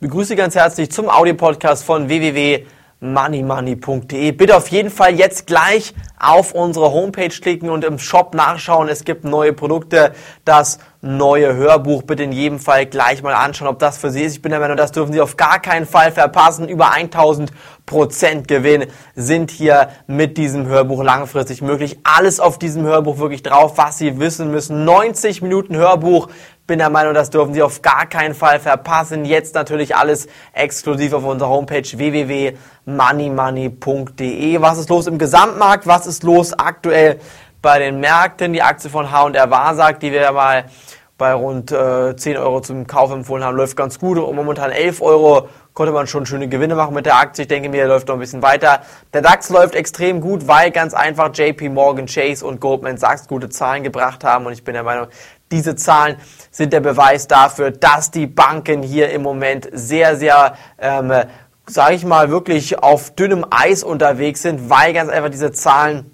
Begrüße ganz herzlich zum Audiopodcast von www.moneymoney.de. Bitte auf jeden Fall jetzt gleich auf unsere Homepage klicken und im Shop nachschauen. Es gibt neue Produkte, das neue Hörbuch. Bitte in jedem Fall gleich mal anschauen, ob das für Sie ist. Ich bin der Meinung, das dürfen Sie auf gar keinen Fall verpassen. Über 1000 Prozent Gewinn sind hier mit diesem Hörbuch langfristig möglich. Alles auf diesem Hörbuch wirklich drauf, was Sie wissen müssen. 90 Minuten Hörbuch bin der Meinung, das dürfen Sie auf gar keinen Fall verpassen. Jetzt natürlich alles exklusiv auf unserer Homepage www.moneymoney.de. Was ist los im Gesamtmarkt? Was ist los aktuell bei den Märkten? Die Aktie von H&R Warsag, die wir ja mal bei rund äh, 10 Euro zum Kauf empfohlen haben, läuft ganz gut. Und momentan 11 Euro konnte man schon schöne Gewinne machen mit der Aktie. Ich denke mir, er läuft noch ein bisschen weiter. Der DAX läuft extrem gut, weil ganz einfach JP Morgan Chase und Goldman Sachs gute Zahlen gebracht haben. Und ich bin der Meinung, diese Zahlen sind der Beweis dafür, dass die Banken hier im Moment sehr, sehr, ähm, sage ich mal, wirklich auf dünnem Eis unterwegs sind, weil ganz einfach diese Zahlen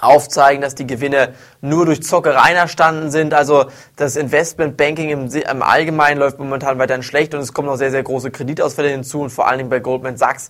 aufzeigen, dass die Gewinne nur durch Zockereien erstanden sind. Also das Investmentbanking im, im Allgemeinen läuft momentan weiterhin schlecht und es kommen noch sehr, sehr große Kreditausfälle hinzu und vor allen Dingen bei Goldman Sachs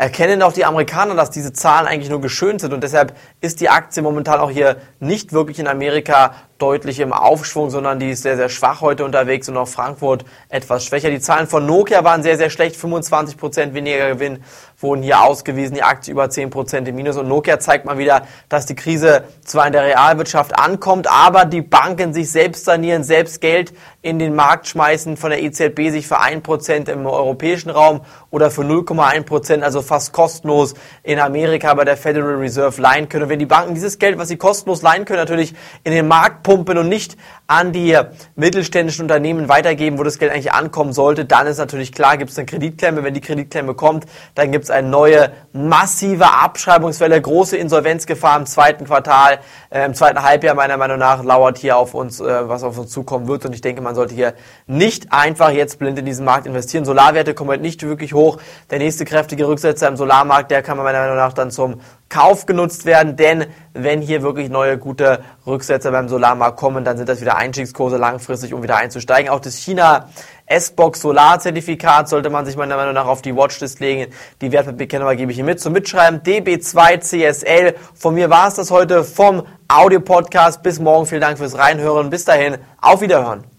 erkennen auch die Amerikaner, dass diese Zahlen eigentlich nur geschönt sind und deshalb ist die Aktie momentan auch hier nicht wirklich in Amerika deutlich im Aufschwung, sondern die ist sehr, sehr schwach heute unterwegs und auch Frankfurt etwas schwächer. Die Zahlen von Nokia waren sehr, sehr schlecht, 25 Prozent weniger Gewinn wurden hier ausgewiesen, die Aktie über 10 Prozent im Minus und Nokia zeigt mal wieder, dass die Krise zwar in der Realwirtschaft ankommt, aber die Banken sich selbst sanieren, selbst Geld in den Markt schmeißen, von der EZB sich für 1% im europäischen Raum oder für 0,1%, also fast kostenlos in Amerika bei der Federal Reserve leihen können. Und wenn die Banken dieses Geld, was sie kostenlos leihen können, natürlich in den Markt pumpen und nicht an die mittelständischen Unternehmen weitergeben, wo das Geld eigentlich ankommen sollte, dann ist natürlich klar, gibt es eine Kreditklemme. Wenn die Kreditklemme kommt, dann gibt es eine neue massive Abschreibungswelle, große Insolvenzgefahr im zweiten Quartal, äh, im zweiten Halbjahr meiner Meinung nach lauert hier auf uns, äh, was auf uns zukommen wird. Und ich denke, man sollte hier nicht einfach jetzt blind in diesen Markt investieren. Solarwerte kommen halt nicht wirklich hoch. Der nächste kräftige Rücksetzer im Solarmarkt, der kann man meiner Meinung nach dann zum Kauf genutzt werden, denn wenn hier wirklich neue gute Rücksetzer beim Solarmarkt kommen, dann sind das wieder Einstiegskurse langfristig, um wieder einzusteigen. Auch das China S-Box Solarzertifikat sollte man sich meiner Meinung nach auf die Watchlist legen. Die Wertpapierkennung gebe ich hier mit zum Mitschreiben. DB2 CSL. Von mir war es das heute vom Audio-Podcast. Bis morgen. Vielen Dank fürs Reinhören. Bis dahin. Auf Wiederhören.